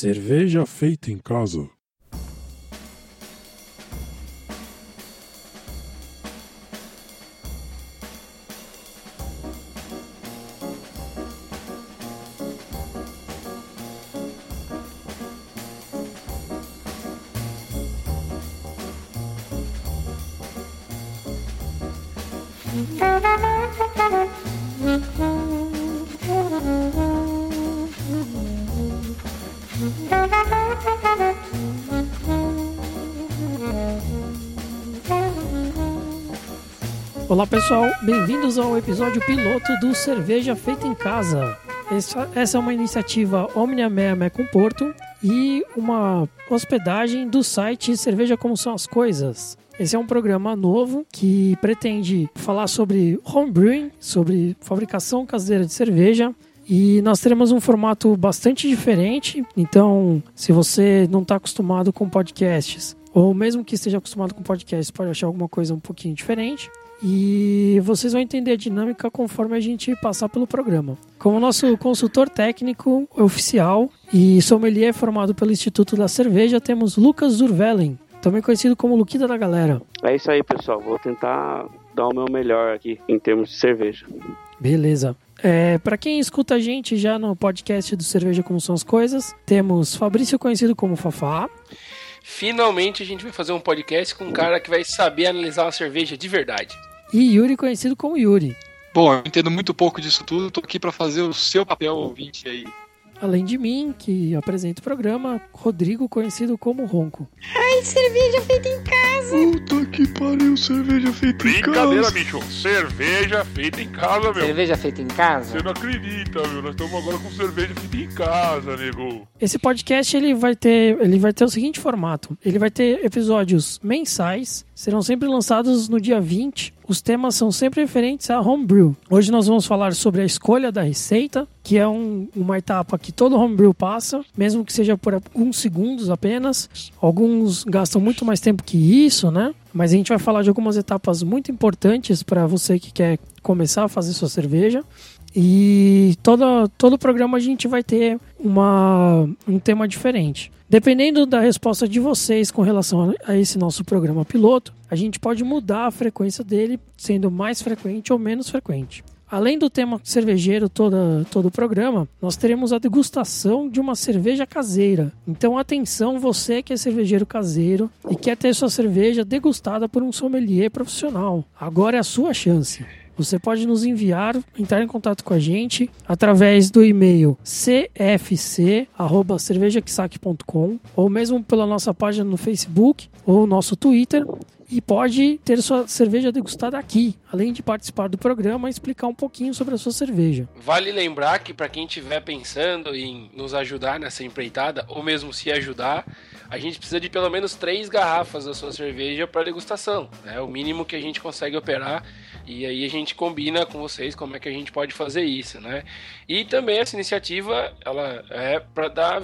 Cerveja feita em casa. Pessoal, bem-vindos ao episódio piloto do Cerveja Feita em Casa. Essa, essa é uma iniciativa Omnia Mea com Porto e uma hospedagem do site Cerveja Como São as Coisas. Esse é um programa novo que pretende falar sobre homebrewing, sobre fabricação caseira de cerveja. E nós teremos um formato bastante diferente. Então, se você não está acostumado com podcasts, ou mesmo que esteja acostumado com podcasts, pode achar alguma coisa um pouquinho diferente. E vocês vão entender a dinâmica conforme a gente passar pelo programa. Como nosso consultor técnico oficial e sommelier formado pelo Instituto da Cerveja, temos Lucas Zurvelen, também conhecido como Luquida da Galera. É isso aí, pessoal. Vou tentar dar o meu melhor aqui em termos de cerveja. Beleza. É, para quem escuta a gente já no podcast do Cerveja Como São as Coisas, temos Fabrício, conhecido como Fafá. Finalmente a gente vai fazer um podcast com um cara que vai saber analisar uma cerveja de verdade. E Yuri, conhecido como Yuri. Bom, eu entendo muito pouco disso tudo, tô aqui para fazer o seu papel ouvinte aí. Além de mim, que apresento o programa, Rodrigo, conhecido como Ronco. Ai, cerveja feita em casa. Puta que pariu, cerveja feita em Brincadeira, casa. bicho. Cerveja feita em casa, meu. Cerveja feita em casa? Você não acredita, meu. Nós estamos agora com cerveja feita em casa, nego. Esse podcast ele vai ter, ele vai ter o seguinte formato: ele vai ter episódios mensais, serão sempre lançados no dia 20. Os temas são sempre referentes a homebrew. Hoje nós vamos falar sobre a escolha da receita, que é um- uma etapa que todo homebrew passa, mesmo que seja por alguns segundos apenas. Alguns gastam muito mais tempo que isso, né? Mas a gente vai falar de algumas etapas muito importantes para você que quer começar a fazer sua cerveja. E todo, todo programa a gente vai ter uma, um tema diferente. Dependendo da resposta de vocês com relação a, esse nosso programa piloto, a gente pode mudar a frequência dele, sendo mais frequente ou menos frequente. Além do tema cervejeiro toda, todo o programa, nós teremos a degustação de uma cerveja caseira. Então atenção você que é cervejeiro caseiro e quer ter sua cerveja degustada por um sommelier profissional. Agora é a sua chance. Você pode nos enviar, entrar em contato com a gente através do e-mail cfc@cervejaquisaque.com ou mesmo pela nossa página no Facebook ou nosso Twitter e pode ter sua cerveja degustada aqui, além de participar do programa e explicar um pouquinho sobre a sua cerveja. Vale lembrar que para quem estiver pensando em nos ajudar nessa empreitada, ou mesmo se ajudar, a gente precisa de pelo menos três garrafas da sua cerveja para degustação. É o mínimo que a gente consegue operar. E aí a gente combina com vocês como é que a gente pode fazer isso, né? E também essa iniciativa, ela é para dar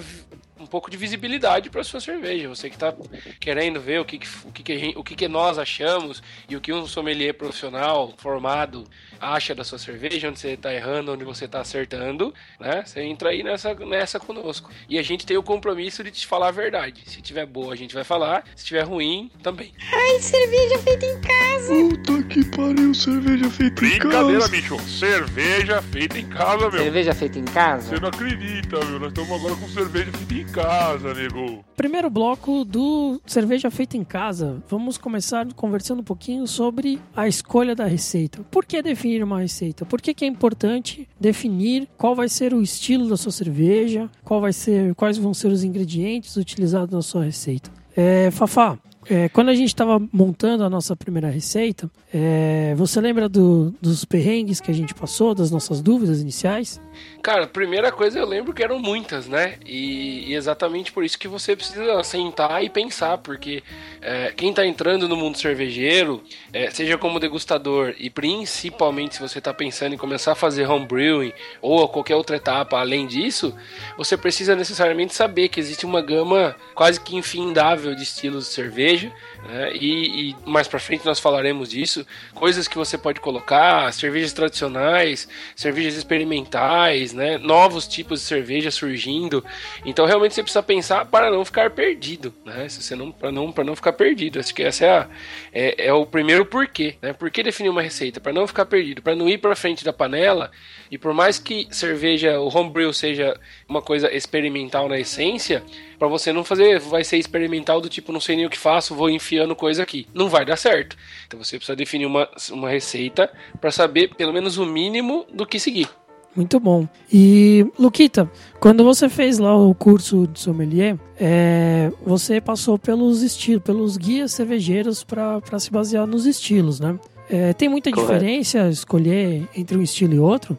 um pouco de visibilidade para sua cerveja. Você que está querendo ver o que, que- o, que, que a gente- o que, que nós achamos e o que um sommelier profissional formado acha da sua cerveja, onde você está errando, onde você está acertando, né? Você entra aí nessa, nessa conosco. E a gente tem o compromisso de te falar a verdade. Se tiver boa, a gente vai falar. Se tiver ruim, também. Ai, cerveja feita em casa. Puta que pariu, cerveja feita em Brincadeira, casa. bicho. Cerveja feita em casa, meu. Cerveja feita em casa? Você não acredita, meu. Nós estamos agora com cerveja feita em casa, nego. Primeiro bloco do Cerveja Feita em Casa, vamos começar conversando um pouquinho sobre a escolha da receita. Por que definir uma receita? Por que, que é importante definir qual vai ser o estilo da sua cerveja, qual vai ser, quais vão ser os ingredientes utilizados na sua receita? É, Fafá, é, quando a gente estava montando a nossa primeira receita, é, você lembra do- dos perrengues que a gente passou, das nossas dúvidas iniciais? Cara, a primeira coisa eu lembro que eram muitas, né? E, e exatamente por isso que você precisa sentar e pensar, porque é, quem tá entrando no mundo cervejeiro, é, seja como degustador e principalmente se você tá pensando em começar a fazer homebrewing ou qualquer outra etapa além disso, você precisa necessariamente saber que existe uma gama quase que infindável de estilos de cerveja cerveja, né? e, e mais para frente nós falaremos disso. Coisas que você pode colocar, cervejas tradicionais, cervejas experimentais, né? novos tipos de cerveja surgindo. Então realmente você precisa pensar para não ficar perdido, né? Se você não para não não ficar perdido. Acho que essa é, é, é o primeiro porquê, né? Por que definir uma receita para não ficar perdido, para não ir para frente da panela e por mais que cerveja, o homebrew seja uma coisa experimental na essência, para você não fazer, vai ser experimental do tipo, não sei nem o que faço, vou enfiando coisa aqui. Não vai dar certo. Então você precisa definir uma, uma receita para saber pelo menos o mínimo do que seguir. Muito bom. E, Luquita, quando você fez lá o curso de sommelier, é, você passou pelos estilos, pelos guias cervejeiros para se basear nos estilos, né? É, tem muita Correto. diferença escolher entre um estilo e outro?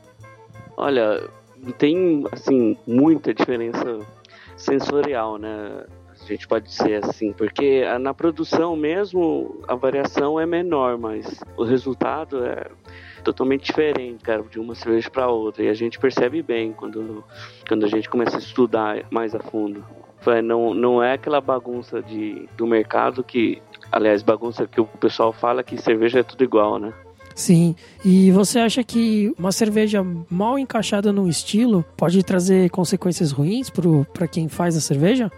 Olha, tem assim muita diferença sensorial, né? A gente pode dizer assim, porque a- na produção mesmo a variação é menor, mas o resultado é totalmente diferente, cara, de uma cerveja para outra. E a gente percebe bem quando, quando a gente começa a estudar mais a fundo. Não, não é aquela bagunça de, do mercado que, aliás, bagunça que o pessoal fala que cerveja é tudo igual, né? Sim. E você acha que uma cerveja mal encaixada num estilo pode trazer consequências ruins para quem faz a cerveja?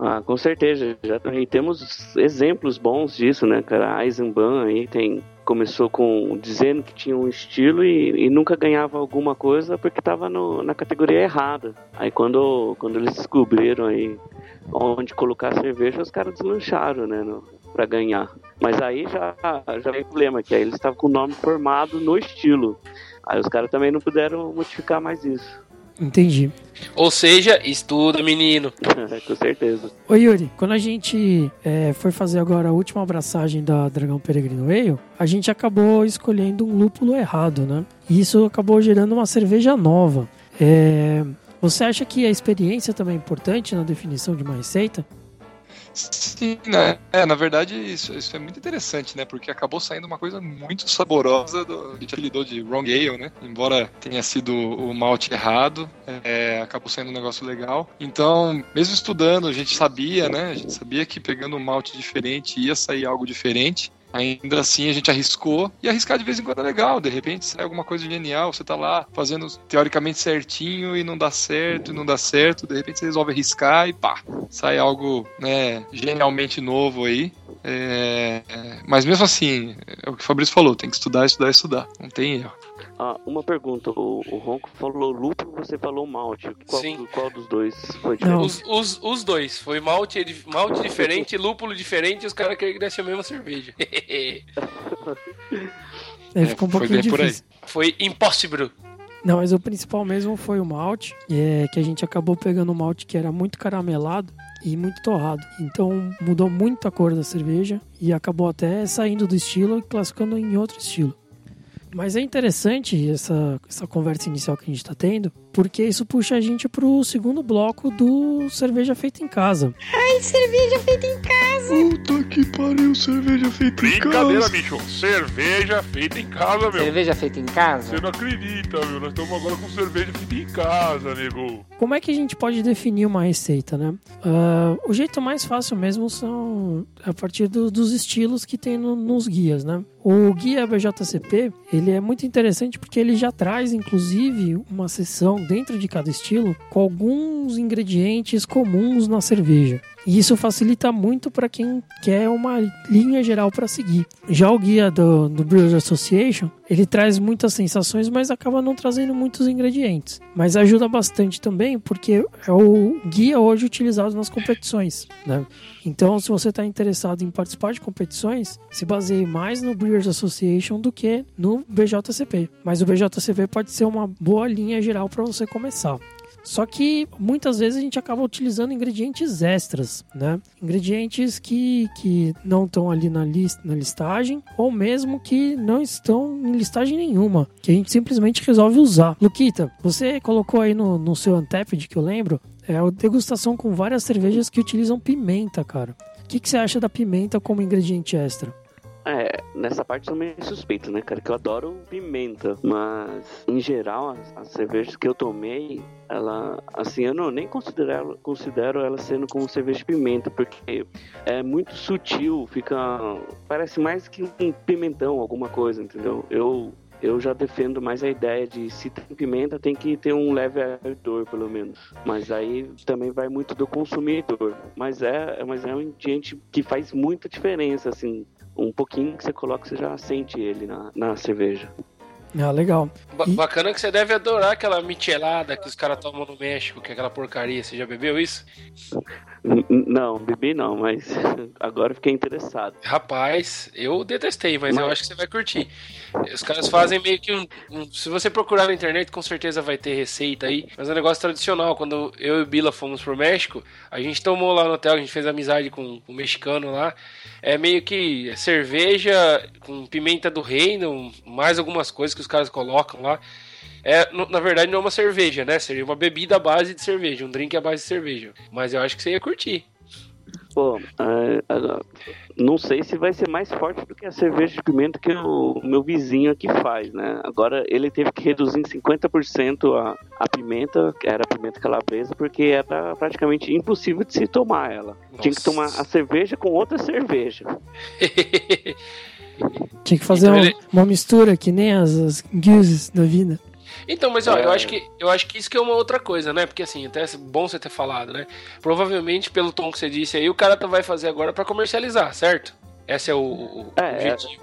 Ah, com certeza. Já e temos exemplos bons disso, né, cara? A Eisenbahn aí tem começou com dizendo que tinha um estilo e, e nunca ganhava alguma coisa porque estava na categoria errada. Aí quando, quando eles descobriram aí onde colocar a cerveja, os caras deslancharam, né, no, pra ganhar. Mas aí já, já veio o problema, que aí eles estavam com o nome formado no estilo. Aí os caras também não puderam modificar mais isso. Entendi. Ou seja, estuda, menino. com certeza. Ô Yuri, quando a gente é, foi fazer agora a última abraçagem da Dragão Peregrino Ale, a gente acabou escolhendo um lúpulo errado, né? E isso acabou gerando uma cerveja nova. É, você acha que a experiência também é importante na definição de uma receita? Sim, né? É, na verdade, isso, isso é muito interessante, né? Porque acabou saindo uma coisa muito saborosa do, gente apelidou de Wrong Ale, né? Embora tenha sido o malte errado, é, acabou saindo um negócio legal. Então, mesmo estudando, a gente sabia, né? A gente sabia que pegando um malte diferente ia sair algo diferente. Ainda assim, a gente arriscou. E arriscar de vez em quando é legal. De repente sai alguma coisa genial. Você tá lá fazendo teoricamente certinho e não dá certo, não dá certo. De repente você resolve arriscar e pá, sai algo né, genialmente novo aí. É, mas mesmo assim, é o que o Fabrício falou: tem que estudar, estudar, estudar. Não tem erro. Ah, uma pergunta, o, o Ronco falou lúpulo, você falou malte. Qual, Sim. qual dos dois foi diferente? Os, os, os dois. Foi malte, malte diferente, lúpulo diferente e os caras queriam que desse a mesma cerveja. Aí É, ficou um foi pouquinho difícil. Foi impossível. Não, mas o principal mesmo foi o malte, é, que a gente acabou pegando um malte que era muito caramelado e muito torrado. Então mudou muito a cor da cerveja e acabou até saindo do estilo e classificando em outro estilo. Mas é interessante essa, essa conversa inicial que a gente está tendo, porque isso puxa a gente pro segundo bloco do Cerveja Feita em Casa. Ai, cerveja feita em casa. Puta que pariu, cerveja feita em Brincadeira, casa. bicho. Cerveja feita em casa, meu. Cerveja feita em casa? Você não acredita, meu. Nós estamos agora com cerveja feita em casa, nego. Como é que a gente pode definir uma receita, né? Ah, o jeito mais fácil mesmo são a partir do- dos estilos que tem no- nos guias, né? O guia BJCP, ele é muito interessante porque ele já traz, inclusive, uma seção dentro de cada estilo com alguns ingredientes comuns na cerveja. E isso facilita muito para quem quer uma linha geral para seguir. Já o guia do, do Brewers Association, ele traz muitas sensações, mas acaba não trazendo muitos ingredientes. Mas ajuda bastante também porque é o guia hoje utilizado nas competições. Né? Então, se você está interessado em participar de competições, se baseie mais no Brewers Association do que no BJCP. Mas o BJCP pode ser uma boa linha geral para você começar. Só que muitas vezes a gente acaba utilizando ingredientes extras, né? Ingredientes que, que não estão ali na, lis- na listagem, ou mesmo que não estão em listagem nenhuma, que a gente simplesmente resolve usar. Luquita, você colocou aí no, no seu Untapped, que eu lembro, é a degustação com várias cervejas que utilizam pimenta, cara. O que, que você acha da pimenta como ingrediente extra? É, nessa parte sou meio suspeito, né, cara? Que eu adoro pimenta. Mas, em geral, as, as cervejas que eu tomei, ela, assim, eu não nem considero, considero ela sendo como cerveja de pimenta, porque é muito sutil, fica. Parece mais que um pimentão, alguma coisa, entendeu? Eu. Eu já defendo mais a ideia de se tem pimenta, tem que ter um leve ardor, pelo menos. Mas aí também vai muito do consumidor. Mas é, mas é um ingrediente que faz muita diferença, assim. Um pouquinho que você coloca, você já sente ele na, na cerveja. Ah, legal. Ba- E- Bacana que você deve adorar aquela michelada que os caras tomam no México, que é aquela porcaria. Você já bebeu isso? Não, bebi não, mas agora eu fiquei interessado. Rapaz, eu detestei, mas, eu Mas- acho que você vai curtir. Os caras fazem meio que um, um- Se você procurar na internet, com certeza vai ter receita aí. Mas é um negócio tradicional. Quando eu e o Bila fomos pro México, a gente tomou lá no hotel, a gente fez amizade com, com um mexicano lá. É meio que cerveja com pimenta do reino, mais algumas coisas que os caras colocam lá. É, na verdade, não é uma cerveja, né? Seria uma bebida à base de cerveja, um drink à base de cerveja. Mas eu acho que você ia curtir. Pô, é, agora, não sei se vai ser mais forte do que a cerveja de pimenta que o meu vizinho aqui faz, né? Agora ele teve que reduzir em 50% a, a pimenta, que era a pimenta calabresa, porque era praticamente impossível de se tomar ela. Tinha que Nossa. tomar a cerveja com outra cerveja. Tinha que fazer Então um- ele- uma mistura que nem as, as guises da vida. Então, mas ó, eu É. acho que eu acho que isso que é uma outra coisa, né? Porque assim, até é bom você ter falado, né? Provavelmente pelo tom que você disse aí, o cara tá- vai fazer agora pra comercializar, certo? Esse é o, o É, objetivo.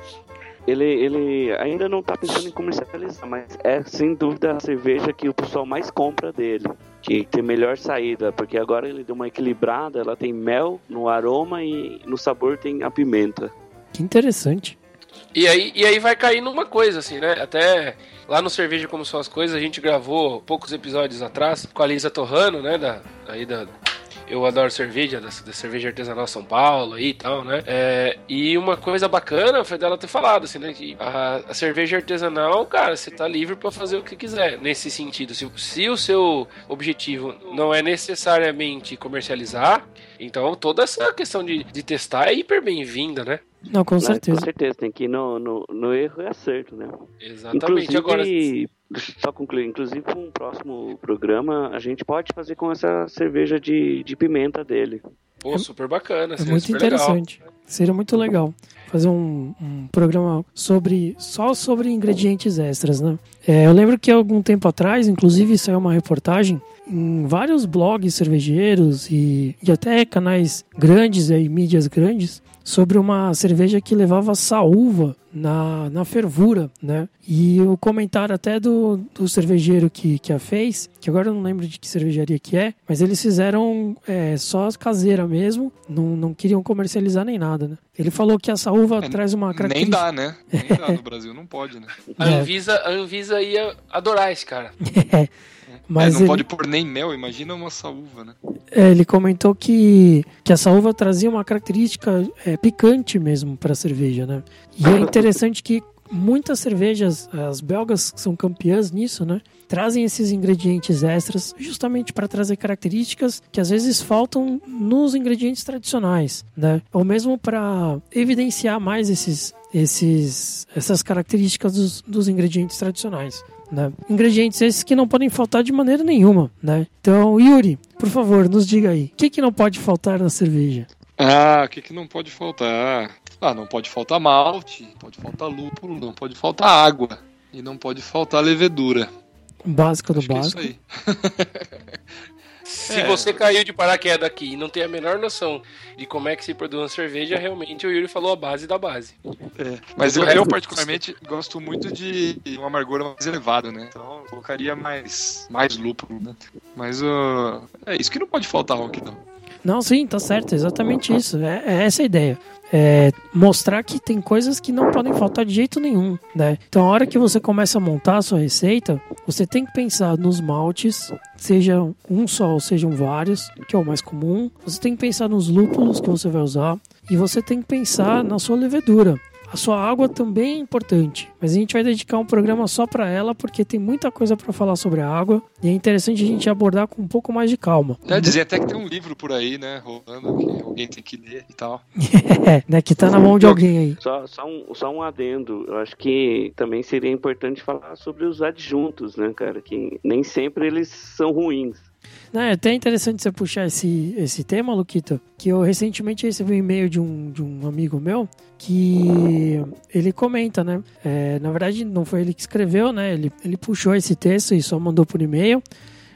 Ele, ele ainda não tá pensando em comercializar, mas é sem dúvida a cerveja que o pessoal mais compra dele. Que tem melhor saída, porque agora ele deu uma equilibrada, ela tem mel no aroma e no sabor tem a pimenta. Que interessante. E aí, e aí vai cair numa coisa, assim, né? Até lá no Cerveja Como São as Coisas, a gente gravou poucos episódios atrás com a Lisa Torrano, né? Da, aí da. Eu adoro cerveja, da, da cerveja artesanal São Paulo e tal, né? É, e uma coisa bacana foi dela ter falado, assim, né? Que a, a cerveja artesanal, cara, você tá livre pra fazer o que quiser. Nesse sentido, se, se o seu objetivo não é necessariamente comercializar, então toda essa questão de, de testar é hiper bem-vinda, né? Não, com Mas, certeza. Com certeza, tem que ir no, no, no erro e acerto, né? Exatamente. Inclusive, Agora, só concluir, inclusive um próximo programa a gente pode fazer com essa cerveja de, de pimenta dele. Pô, super bacana, É muito super legal. interessante. Seria muito legal fazer um, um programa sobre só sobre ingredientes extras, né? É, eu lembro que algum tempo atrás, inclusive saiu uma reportagem em vários blogs cervejeiros e, e até canais grandes e mídias grandes sobre uma cerveja que levava saúva na, na fervura, né? E o comentário até do, do cervejeiro que, que a fez, que agora eu não lembro de que cervejaria que é, mas eles fizeram é, só caseira mesmo, não, não queriam comercializar nem nada, né? Ele falou que a saúva É, traz uma Nem característica... dá, né? Nem dá no Brasil, não pode, né? A É. Anvisa, a Anvisa ia adorar esse cara. Mas É, não ele, pode pôr nem mel, imagina uma saúva, né? é, ele comentou que, que a saúva trazia uma característica é, picante mesmo para a cerveja, né? E é interessante que muitas cervejas, as belgas que são campeãs nisso, né? Trazem esses ingredientes extras justamente para trazer características que às vezes faltam nos ingredientes tradicionais, né? Ou mesmo para evidenciar mais esses, esses, essas características dos, dos ingredientes tradicionais. Né? Ingredientes esses que não podem faltar de maneira nenhuma, né? Então, Yuri, por favor, nos diga aí, o que, que não pode faltar na cerveja? Ah, o que, que não pode faltar? Ah, não pode faltar malte, pode faltar lúpulo, não pode faltar água e não pode faltar levedura. Básico do Acho que é isso básico. aí. Se É. você caiu de paraquedas aqui e não tem a menor noção de como é que se produz uma cerveja, realmente o Yuri falou a base da base. É, Mas eu, eu, particularmente gosto muito de um amargor mais elevado, né? Então eu colocaria mais, mais lúpulo, né? Mas uh, é isso que não pode faltar, Ronk, não. Não, sim, tá certo, exatamente isso. É, é essa a ideia. É mostrar que tem coisas que não podem faltar de jeito nenhum, né? Então, a hora que você começa a montar a sua receita, você tem que pensar nos maltes, seja um só ou sejam vários, que é o mais comum. Você tem que pensar nos lúpulos que você vai usar e você tem que pensar na sua levedura. A sua água também é importante, mas a gente vai dedicar um programa só para ela porque tem muita coisa para falar sobre a água e é interessante a gente abordar com um pouco mais de calma. É, dizer até que tem um livro por aí, né, rolando, que alguém tem que ler e tal. É, né, que tá na mão de alguém aí. Só, só, um, só um adendo. Eu acho que também seria importante falar sobre os adjuntos, né, cara? Que nem sempre eles são ruins. Não, é até interessante você puxar esse, esse tema, Luquita, que eu recentemente recebi um e-mail de um, de um amigo meu que ele comenta, né? É, na verdade, não foi ele que escreveu, né? Ele, ele puxou esse texto e só mandou por e-mail.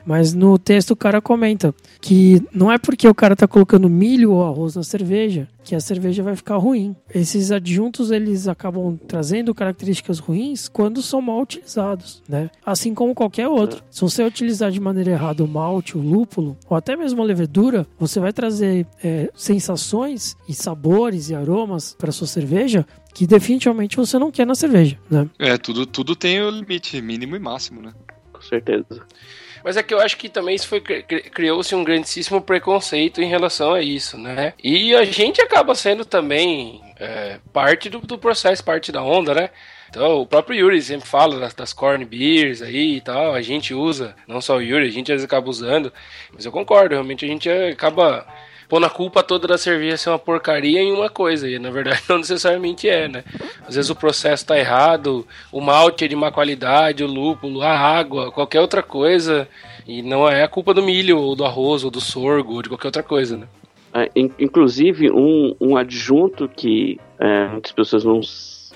Mas no texto o cara comenta que não é porque o cara tá colocando milho ou arroz na cerveja que a cerveja vai ficar ruim. Esses adjuntos eles acabam trazendo características ruins quando são mal utilizados, né? Assim como qualquer outro. Se você utilizar de maneira errada o malte, o lúpulo ou até mesmo a levedura, você vai trazer é, sensações e sabores e aromas para sua cerveja que definitivamente você não quer na cerveja, né? É, tudo, tudo tem o limite mínimo e máximo, né? Com certeza. Mas é que eu acho que também isso foi criou-se um grandíssimo preconceito em relação a isso, né? E a gente acaba sendo também é, parte do, do, processo, parte da onda, né? Então, o próprio Yuri sempre fala das, das, corn beers aí e tal, a gente usa, não só o Yuri, a gente às vezes acaba usando, mas eu concordo, realmente a gente acaba pondo a culpa toda da cerveja ser uma porcaria em uma coisa, e na verdade não necessariamente é, né? Às vezes o processo tá errado, o malte é de má qualidade, o lúpulo, a água, qualquer outra coisa, e não é a culpa do milho, ou do arroz, ou do sorgo, ou de qualquer outra coisa, né? É, inclusive, um, um adjunto que é, muitas pessoas não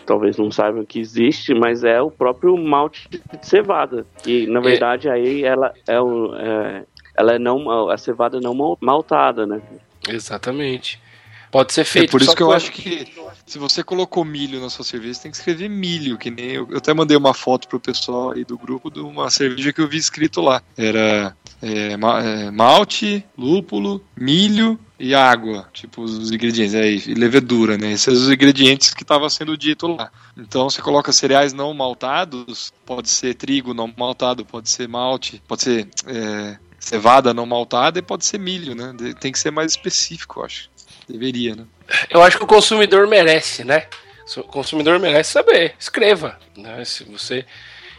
talvez não saibam que existe, mas é o próprio malte de cevada. E na verdade é. aí ela é, o, é, ela é não a cevada não maltada, né? Exatamente. Pode ser feito. É por isso que eu acho que se você colocou milho na sua cerveja, você tem que escrever milho, que nem eu, eu até mandei uma foto pro pessoal aí do grupo de uma cerveja que eu vi escrito lá. Era é, é, malte, lúpulo, milho e água, tipo os ingredientes, é, e levedura, né? Esses são os ingredientes que estava sendo dito lá. Então você coloca cereais não maltados, pode ser trigo não maltado, pode ser malte, pode ser é, cevada não maltada e pode ser milho, né? Tem que ser mais específico, eu acho. Deveria, né? Eu acho que o consumidor merece, né? O consumidor merece saber. Escreva, né? Se você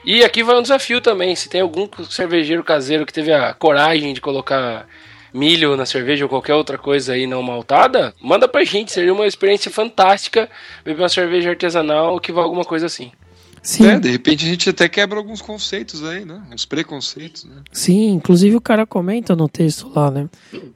e aqui vai um desafio também. Se tem algum cervejeiro caseiro que teve a coragem de colocar milho na cerveja ou qualquer outra coisa aí não maltada, manda pra gente. Seria uma experiência fantástica beber uma cerveja artesanal que vá alguma coisa assim. Sim. É, de repente a gente até quebra alguns conceitos aí, né? Uns preconceitos, né? Sim, inclusive o cara comenta no texto lá, né?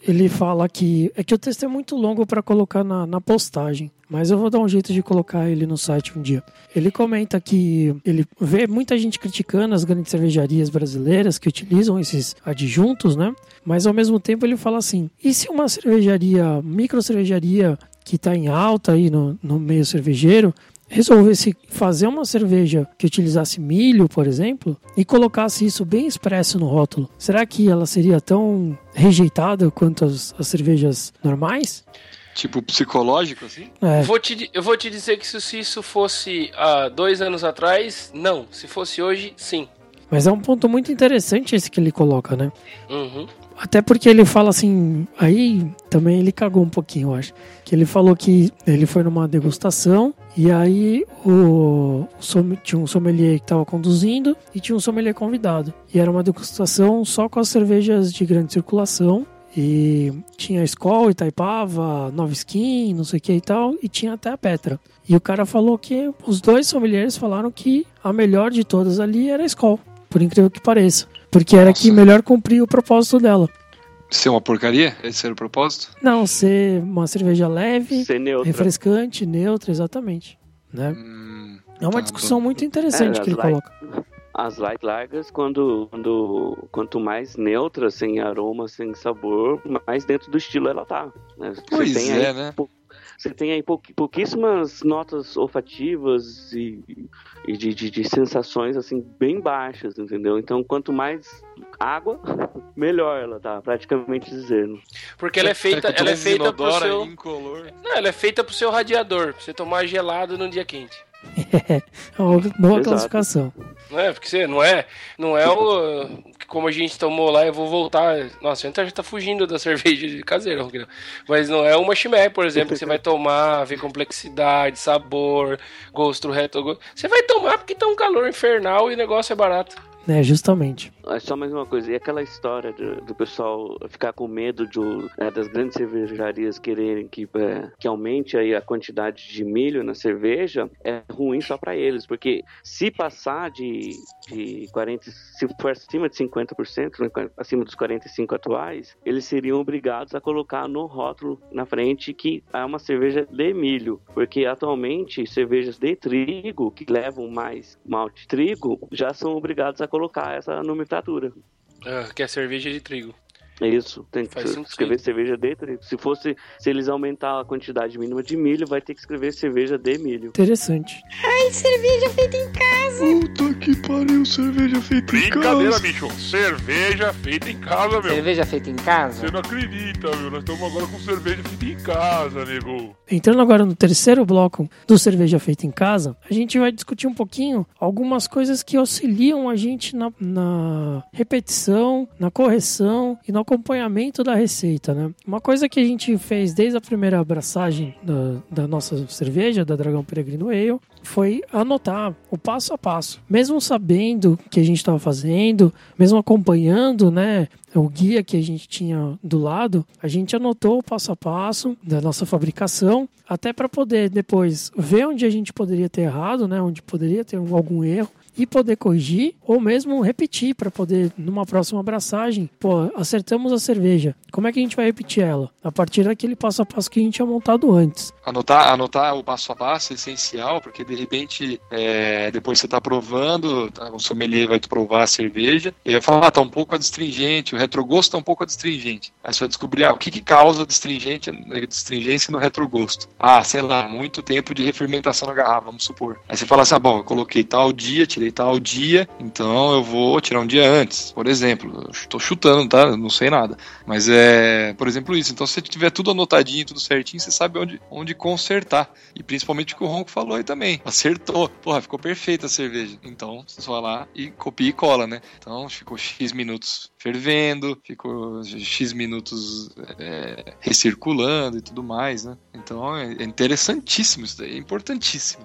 Ele fala que. É que o texto é muito longo para colocar na, na postagem. Mas eu vou dar um jeito de colocar ele no site um dia. Ele comenta que ele vê muita gente criticando as grandes cervejarias brasileiras que utilizam esses adjuntos, né? Mas ao mesmo tempo ele fala assim: e se uma cervejaria, micro cervejaria que está em alta aí no, no meio cervejeiro, resolvesse fazer uma cerveja que utilizasse milho, por exemplo, e colocasse isso bem expresso no rótulo, será que ela seria tão rejeitada quanto as, as cervejas normais? Tipo psicológico, assim? É. Vou te, eu vou te dizer que se isso fosse há dois anos atrás, não. Se fosse hoje, sim. Mas é um ponto muito interessante esse que ele coloca, né? Uhum. Até porque ele fala assim, aí também ele cagou um pouquinho, eu acho. Que ele falou que ele foi numa degustação e aí o, tinha um sommelier que estava conduzindo e tinha um sommelier convidado. E era uma degustação só com as cervejas de grande circulação. E tinha Skol, Itaipava, Nova Skin, não sei o que e tal, e tinha até a Petra. E o cara falou que os dois sommeliers falaram que a melhor de todas ali era a Skol, por incrível que pareça. Porque era Nossa. que melhor cumpria o propósito dela. Ser uma porcaria? Esse era o propósito? Não, ser uma cerveja leve, refrescante, neutra, exatamente. Né? Hum, é uma tá discussão bom. muito interessante é, que ele light, coloca. As light lagers, quando, quando, quanto mais neutra, sem aroma, sem sabor, mais dentro do estilo ela tá. Né? Pois é, aí, né? Você tem aí pouquíssimas notas olfativas e, e de, de, de, sensações assim bem baixas, entendeu? Então quanto mais água, melhor ela tá, praticamente dizendo. Porque ela é feita, ela é feita pro seu, incolor. Não, ela é feita pro seu radiador, pra você tomar gelado num dia quente. É uma boa Exato. classificação. Não é, porque você não é, não é o como a gente tomou lá, eu vou voltar. Nossa, a gente já tá fugindo da cerveja de caseira, mas não é uma chimé, por exemplo, que você vai tomar, ver complexidade, sabor, gosto, reto. Você vai tomar porque tá um calor infernal e o negócio é barato. É, justamente. É só mais uma coisa, e aquela história do, do pessoal ficar com medo de, é, das grandes cervejarias quererem que, é, que aumente aí a quantidade de milho na cerveja, é ruim só para eles, porque se passar de, de 40, se for acima de 50%, né, acima dos 45 atuais, eles seriam obrigados a colocar no rótulo na frente que é uma cerveja de milho, porque atualmente cervejas de trigo que levam mais malte de trigo já são obrigados a colocar essa nomenclatura. Ah, que é cerveja de trigo. É isso, tem que Faz sentido. escrever cerveja de trigo. Se fosse, se eles aumentar a quantidade mínima de milho, vai ter que escrever cerveja de milho. Interessante. Ai, cerveja feita em casa. Puta que pariu, cerveja feita em Brincadeira, casa. bicho. Cerveja feita em casa, meu. Cerveja feita em casa? Você não acredita, meu. Nós estamos agora com cerveja feita em casa, nego. Entrando agora no terceiro bloco do Cerveja Feita em Casa, a gente vai discutir um pouquinho algumas coisas que auxiliam a gente na, na repetição, na correção e no acompanhamento da receita, né? Uma coisa que a gente fez desde a primeira abraçagem da, da nossa cerveja, da Dragão Peregrino Ale, foi anotar o passo a passo. Mesmo sabendo o que a gente estava fazendo, mesmo acompanhando, né, o guia que a gente tinha do lado, a gente anotou o passo a passo da nossa fabricação, até para poder depois ver onde a gente poderia ter errado, né, onde poderia ter algum erro e poder corrigir ou mesmo repetir para poder numa próxima abraçagem, pô, acertamos a cerveja. Como é que a gente vai repetir ela? A partir daquele passo a passo que a gente tinha montado antes. Anotar, anotar o passo a passo é essencial, porque de repente, é, depois você tá provando, tá, o sommelier vai te provar a cerveja, e vai falar, ah, tá um pouco adstringente, o retrogosto tá um pouco adstringente. Aí você vai descobrir, ah, o que que causa adstringência no retrogosto? Ah, sei lá, muito tempo de refermentação na garrafa, vamos supor. Aí você fala assim, ah, bom, eu coloquei tal dia, tirei tal dia, então eu vou tirar um dia antes, por exemplo. Tô chutando, tá? Não sei nada. Mas é, por exemplo, isso. Então, se você tiver tudo anotadinho, tudo certinho, você sabe onde, onde consertar. E principalmente o que o Ronco falou aí também. Acertou. Porra, ficou perfeita a cerveja. Então, você vai lá e copia e cola, né? Então, ficou X minutos fervendo, ficou X minutos é, recirculando e tudo mais, né? Então, é é interessantíssimo isso daí, é importantíssimo.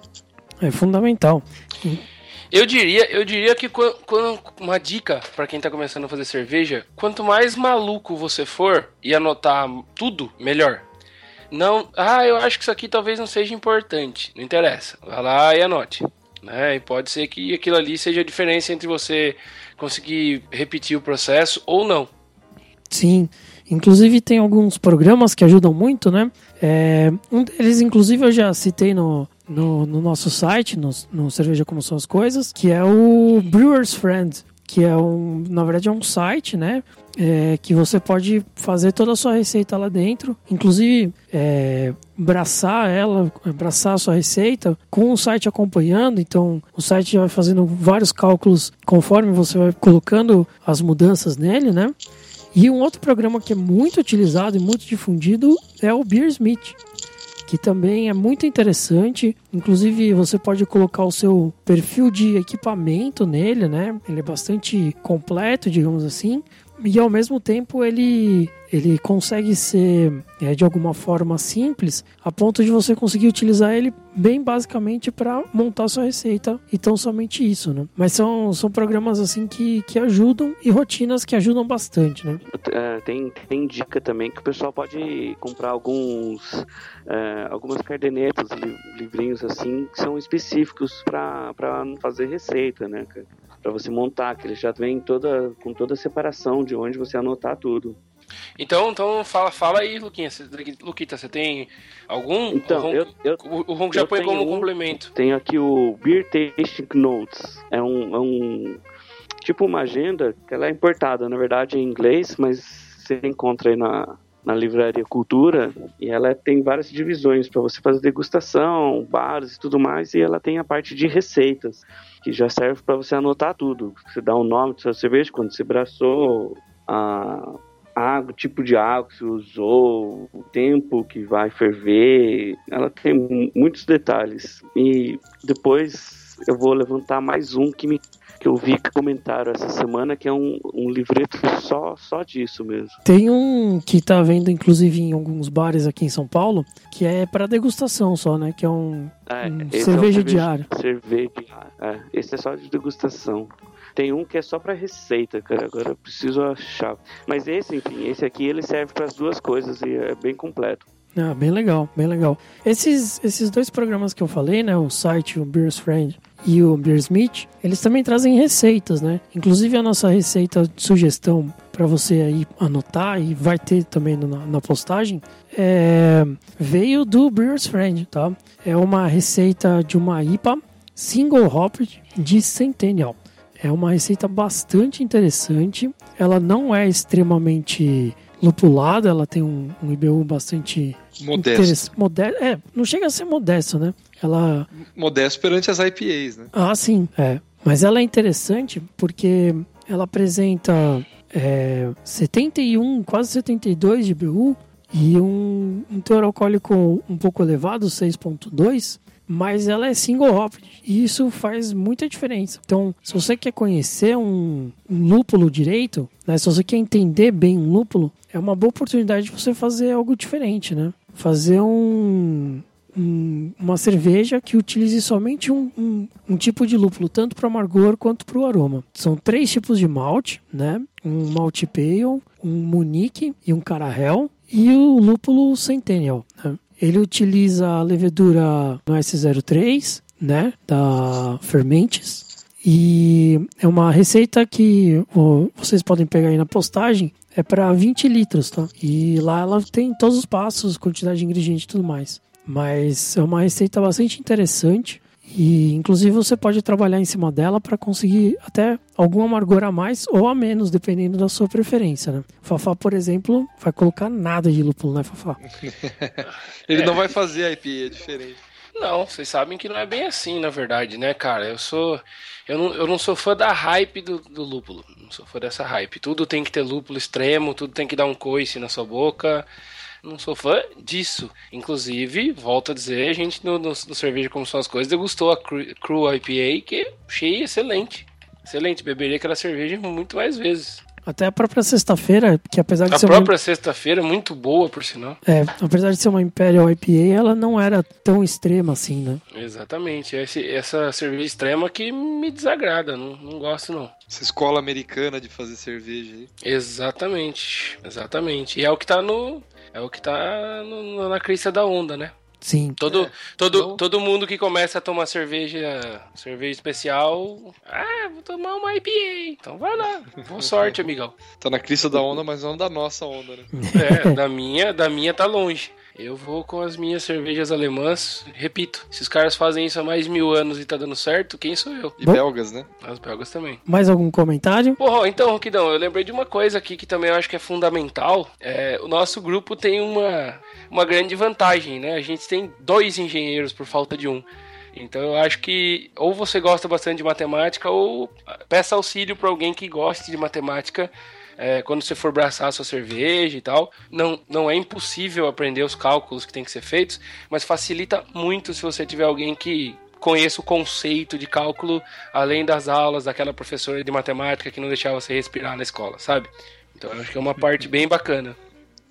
É fundamental. Eu diria, eu diria que quan- quan- uma dica pra quem tá começando a fazer cerveja, quanto mais maluco você for e anotar tudo, melhor. Não, ah, eu acho que isso aqui talvez não seja importante. Não interessa. Vai lá e anote. Né? E pode ser que aquilo ali seja a diferença entre você conseguir repetir o processo ou não. Sim. Inclusive tem alguns programas que ajudam muito, né? É, um deles, inclusive, eu já citei no, no, no nosso site, no, no Cerveja Como São as Coisas, que é o Brewer's Friend, que é um, na verdade é um site, né? É, que você pode fazer toda a sua receita lá dentro, inclusive é, braçar ela, abraçar a sua receita com o site acompanhando. Então, o site vai fazendo vários cálculos conforme você vai colocando as mudanças nele, né? E um outro programa que é muito utilizado e muito difundido é o Beersmith, que também é muito interessante. Inclusive, você pode colocar o seu perfil de equipamento nele, né? Ele é bastante completo, digamos assim. E ao mesmo tempo ele, ele consegue ser é, de alguma forma simples, a ponto de você conseguir utilizar ele bem basicamente para montar sua receita e tão somente isso, né? Mas são, são programas assim que, que ajudam e rotinas que ajudam bastante, né? É, tem, tem dica também que o pessoal pode comprar alguns é, algumas cardenetas, li- livrinhos assim, que são específicos para fazer receita, né? Para você montar, que ele já vem toda, com toda a separação de onde você anotar tudo. Então, então fala, fala aí, Luquinha. Luquita, você tem algum? Então, o eu, eu o, o Ron já põe como um- complemento. tenho aqui o Beer Tasting Notes. É um, é um tipo uma agenda que ela é importada, na verdade, em inglês, mas você encontra aí na, na livraria Cultura e ela tem várias divisões para você fazer degustação, bares e tudo mais, e ela tem a parte de receitas que já serve para você anotar tudo. Você dá o nome da sua cerveja, quando você braçou, a, água, tipo de água que se usou, o tempo que vai ferver. Ela tem muitos detalhes. E depois eu vou levantar mais um que me que eu vi comentário essa semana, que é um, um livreto só, só disso mesmo. Tem um que tá vendo, inclusive, em alguns bares aqui em São Paulo, que é para degustação só, né? Que é um, É, um esse cerveja é diária. Cerveja diária. É, esse é só de degustação. Tem um que é só para receita, cara. Agora eu preciso achar. Mas esse, enfim, esse aqui ele serve para as duas coisas e é bem completo. Ah, bem legal, bem legal. Esses, esses dois programas que eu falei, né? O site, o Beer's Friend e o Beersmith, eles também trazem receitas, né? Inclusive a nossa receita de sugestão para você aí anotar e vai ter também na, na postagem é, veio do Beer's Friend, tá? É uma receita de uma IPA single hop de Centennial. É uma receita bastante interessante. Ela não é extremamente lupulada, ela tem um, um IBU bastante Modesto. interess- mode- É, não chega a ser modesto, né? Ela Modesto perante as IPAs, né? ah, sim, é. Mas ela é interessante porque ela apresenta é, 71, quase 72 de BU e um, um teor alcoólico um pouco elevado, 6.2, mas ela é single hop e isso faz muita diferença. Então, se você quer conhecer um, um lúpulo direito, né, se você quer entender bem um lúpulo, é uma boa oportunidade de você fazer algo diferente, né? Fazer um, um- uma cerveja que utilize somente um, um- um tipo de lúpulo, tanto para amargor quanto para o aroma. São três tipos de malte, né? Um malte pale, um munique e um carahel e o lúpulo centennial. né? Ele utiliza a levedura no S03, né? Da Fermentes. E é uma receita que ó, vocês podem pegar aí na postagem. É para 20 litros, tá? E lá ela tem todos os passos, quantidade de ingrediente e tudo mais. Mas é uma receita bastante interessante. E inclusive você pode trabalhar em cima dela para conseguir até algum amargor a mais ou a menos, dependendo da sua preferência, né? Fafá, por exemplo, vai colocar nada de lúpulo, né, Fafá? Ele não vai fazer a IPA, é diferente. Não, vocês sabem que não é bem assim, na verdade, né, cara? Eu sou. Eu não, eu não sou fã da hype do, do lúpulo. Não sou fã dessa hype. Tudo tem que ter lúpulo extremo, tudo tem que dar um coice na sua boca. Não sou fã disso. Inclusive, volto a dizer, a gente no, no, no Cerveja Como São as Coisas degustou a Cru, Cru IPA, que achei excelente. Excelente, beberia aquela cerveja muito mais vezes. Até a própria sexta-feira, que apesar de A ser própria sexta-feira, muito boa, por sinal. uma, é, apesar de ser uma Imperial IPA, ela não era tão extrema assim, né? Exatamente. Esse- essa cerveja extrema que me desagrada, não, não gosto não. Essa escola americana de fazer cerveja aí. Exatamente, exatamente. E é o que tá no. É o que tá no- na crista da onda, né? Sim. Todo, É, todo, todo mundo que começa a tomar cerveja, cerveja especial, ah, vou tomar uma IPA. Então vai lá. Boa sorte, amigão. Tá na crista da onda, mas não da nossa onda, né? É, da minha, da minha tá longe. Eu vou com as minhas cervejas alemãs, repito, se os caras fazem isso há mais de mil anos e tá dando certo, quem sou eu? E Bom. belgas, né? As belgas também. Mais algum comentário? Porra, então, Roquidão, eu lembrei de uma coisa aqui que também eu acho que é fundamental. É, o nosso grupo tem uma, uma grande vantagem, né? A gente tem dois engenheiros por falta de um. Então eu acho que ou você gosta bastante de matemática ou peça auxílio para alguém que goste de matemática é, quando você for braçar a sua cerveja e tal. Não, não é impossível aprender os cálculos que tem que ser feitos, mas facilita muito se você tiver alguém que conheça o conceito de cálculo além das aulas daquela professora de matemática que não deixava você respirar na escola, sabe? Então eu acho que é uma parte bem bacana.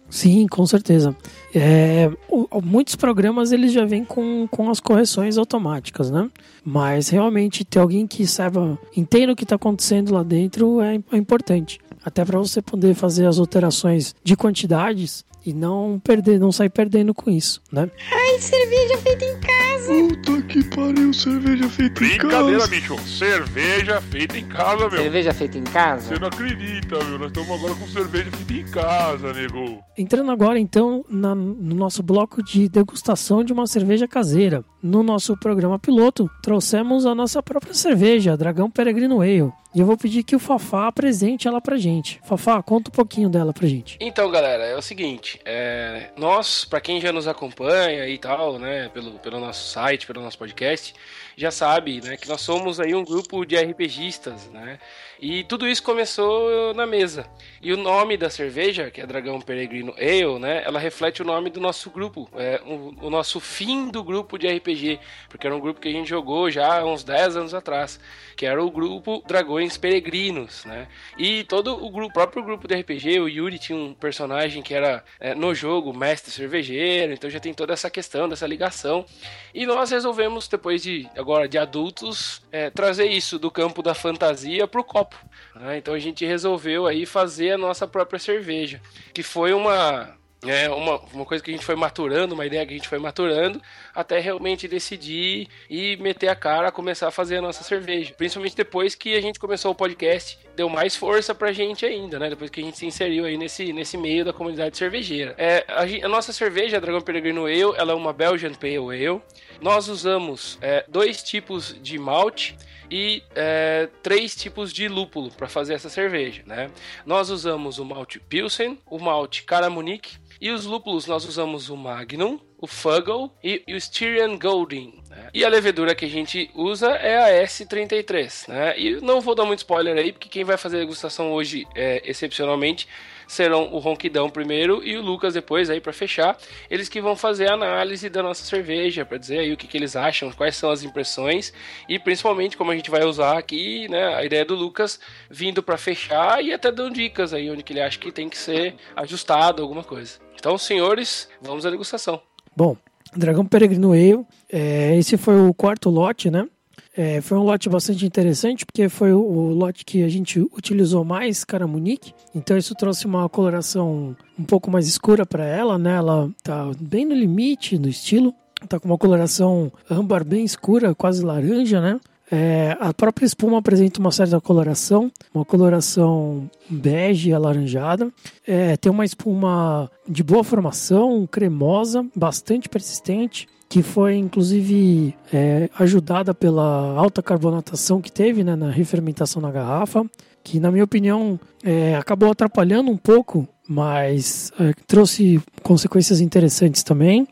Sim, com certeza. É, o- muitos programas eles já vêm com, com as correções automáticas, né? Mas realmente ter alguém que saiba, entenda o que está acontecendo lá dentro é, é importante. Até para você poder fazer as alterações de quantidades e não perder, não sair perdendo com isso, né? Ai, cerveja feita em casa. Puta que pariu, cerveja feita em Brincadeira, casa. bicho. Cerveja feita em casa, meu. Cerveja feita em casa? Você não acredita, meu. Nós estamos agora com cerveja feita em casa, nego. Entrando agora então na- no nosso bloco de degustação de uma cerveja caseira. No nosso programa piloto, trouxemos a nossa própria cerveja, Dragão Peregrino Ale. E eu vou pedir que o Fafá apresente ela pra gente. Fafá, conta um pouquinho dela pra gente. Então, galera, é o seguinte, é, nós, para quem já nos acompanha e tal, né, pelo, pelo nosso site, pelo nosso podcast, já sabe, né, que nós somos aí um grupo de RPGistas, né, e tudo isso começou na mesa. E o nome da cerveja, que é Dragão Peregrino Ale, né? Ela reflete o nome do nosso grupo, é, o, o, nosso fim do grupo de RPG, porque era um grupo que a gente jogou já há uns 10 anos atrás, que era o grupo Dragões Peregrinos, né? E todo o grupo, próprio grupo de RPG, o Yuri tinha um personagem que era é, no jogo mestre cervejeiro, então já tem toda essa questão dessa ligação. E nós resolvemos depois de agora de adultos é, trazer isso do campo da fantasia pro copo. Né? Então a gente resolveu aí fazer a nossa própria cerveja, que foi uma é uma, uma coisa que a gente foi maturando, uma ideia que a gente foi maturando, até realmente decidir e meter a cara, começar a fazer a nossa cerveja. Principalmente depois que a gente começou o podcast, deu mais força pra gente ainda, né? Depois que a gente se inseriu aí nesse, nesse meio da comunidade cervejeira. É, a, a nossa cerveja, a Dragão Peregrino Ale, ela é uma Belgian Pale Ale. Nós usamos é, dois tipos de malte e é, três tipos de lúpulo para fazer essa cerveja, né? Nós usamos o malte Pilsen, o malte Caramunique e os lúpulos nós usamos o Magnum, o Fuggle e, e o Styrian Golding. Né? E a levedura que a gente usa é a S33. Né? E não vou dar muito spoiler aí, porque quem vai fazer a degustação hoje, é, excepcionalmente, serão o Ronquidão primeiro e o Lucas depois aí para fechar. Eles que vão fazer a análise da nossa cerveja para dizer aí o que, que eles acham, quais são as impressões e principalmente como a gente vai usar aqui, né, a ideia do Lucas vindo para fechar e até dando dicas aí onde que ele acha que tem que ser ajustado alguma coisa. Então, senhores, vamos à degustação. Bom, Dragão Peregrino Ale, é, esse foi o quarto lote, né? É, foi um lote bastante interessante, porque foi o, o lote que a gente utilizou mais Caramunique. Então isso trouxe uma coloração um pouco mais escura para ela, né? Ela tá bem no limite do estilo. Tá com uma coloração âmbar bem escura, quase laranja, né? É, a própria espuma apresenta uma certa coloração, uma coloração bege alaranjada. É, tem uma espuma de boa formação, cremosa, bastante persistente que foi inclusive é, ajudada pela alta carbonatação que teve né, na refermentação na garrafa, que na minha opinião é, acabou atrapalhando um pouco, mas é, trouxe consequências interessantes também.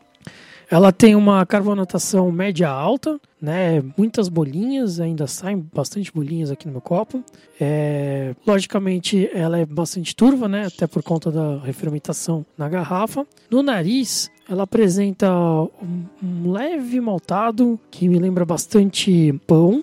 Ela tem uma carbonatação média alta, né? Muitas bolinhas, ainda saem bastante bolinhas aqui no meu copo. É, logicamente, ela é bastante turva, né? Até por conta da refermentação na garrafa. No nariz, ela apresenta um, um leve maltado que me lembra bastante pão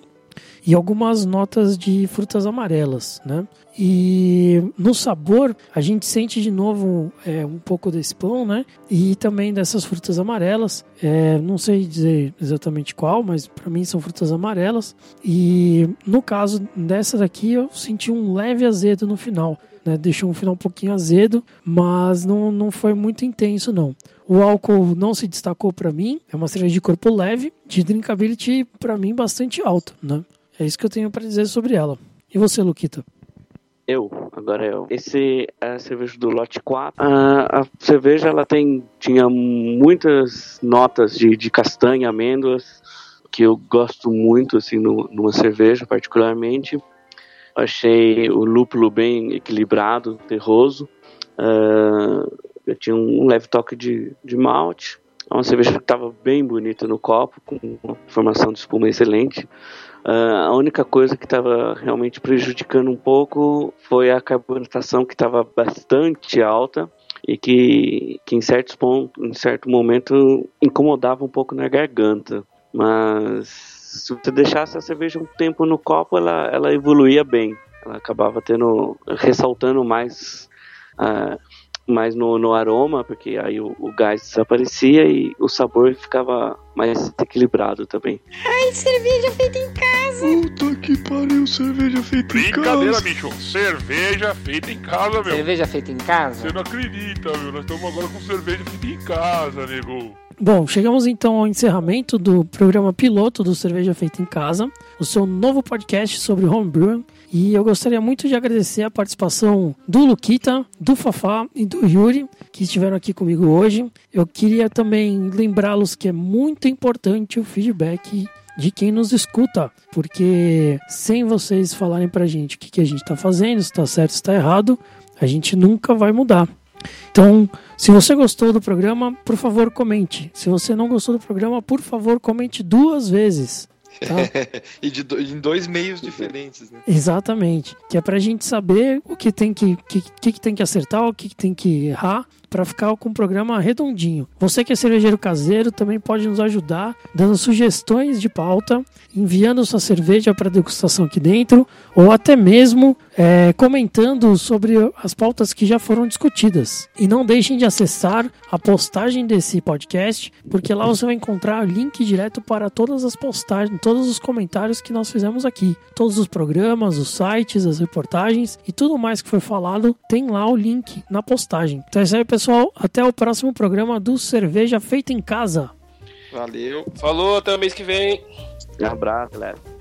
e algumas notas de frutas amarelas, né? E no sabor a gente sente de novo é, um pouco desse pão, né? E também dessas frutas amarelas. É, não sei dizer exatamente qual, mas para mim são frutas amarelas. E no caso dessa daqui eu senti um leve azedo no final. Né, deixou um final um pouquinho azedo, mas não, não foi muito intenso não. O álcool não se destacou para mim, é uma cerveja de corpo leve, de drinkability para mim bastante alta, né? É isso que eu tenho para dizer sobre ela. E você, Luquita? Eu, agora eu. Esse é a cerveja do lote 4. A, a cerveja ela tem tinha muitas notas de, de castanha, amêndoas, que eu gosto muito assim no, numa cerveja particularmente. Achei o lúpulo bem equilibrado, terroso. Uh, eu tinha um leve toque de, de malte. É uma cerveja que estava bem bonita no copo, com uma formação de espuma excelente. Uh, a única coisa que estava realmente prejudicando um pouco foi a carbonatação que estava bastante alta e que, que em certos pontos, em certo momento incomodava um pouco na garganta. Mas se você deixasse a cerveja um tempo no copo, ela, ela evoluía bem. Ela acabava tendo ressaltando mais uh, mais no, no aroma, porque aí o, o, gás desaparecia e o sabor ficava mais equilibrado também. Ai, cerveja feita em casa! Puta que pariu, cerveja feita em casa! Brincadeira, bicho! Cerveja feita em casa, meu! Cerveja feita em casa? Você não acredita, meu! Nós estamos agora com cerveja feita em casa, nego! Bom, chegamos então ao encerramento do programa piloto do Cerveja Feita em Casa, o seu novo podcast sobre homebrewing. E eu gostaria muito de agradecer a participação do Luquita, do Fafá e do Yuri, que estiveram aqui comigo hoje. Eu queria também lembrá-los que é muito importante o feedback de quem nos escuta, porque sem vocês falarem pra gente o que, que a gente tá fazendo, se tá certo, se tá errado, a gente nunca vai mudar. Então, se você gostou do programa, por favor, comente. Se você não gostou do programa, por favor, comente duas vezes. Tá? e de do- em dois meios diferentes, né? Exatamente. Que é pra gente saber o que tem que, que, que, que tem que acertar, o que, que tem que errar, pra ficar com o programa redondinho. Você que é cervejeiro caseiro também pode nos ajudar, dando sugestões de pauta, enviando sua cerveja para degustação aqui dentro, ou até mesmo é, comentando sobre as pautas que já foram discutidas. E não deixem de acessar a postagem desse podcast, porque lá você vai encontrar link direto para todas as postagens, todos os comentários que nós fizemos aqui. Todos os programas, os sites, as reportagens e tudo mais que foi falado, tem lá o link na postagem. Então é isso aí, pessoal. Até o próximo programa do Cerveja Feita em Casa. Valeu. Falou, até o mês que vem. Um abraço, galera.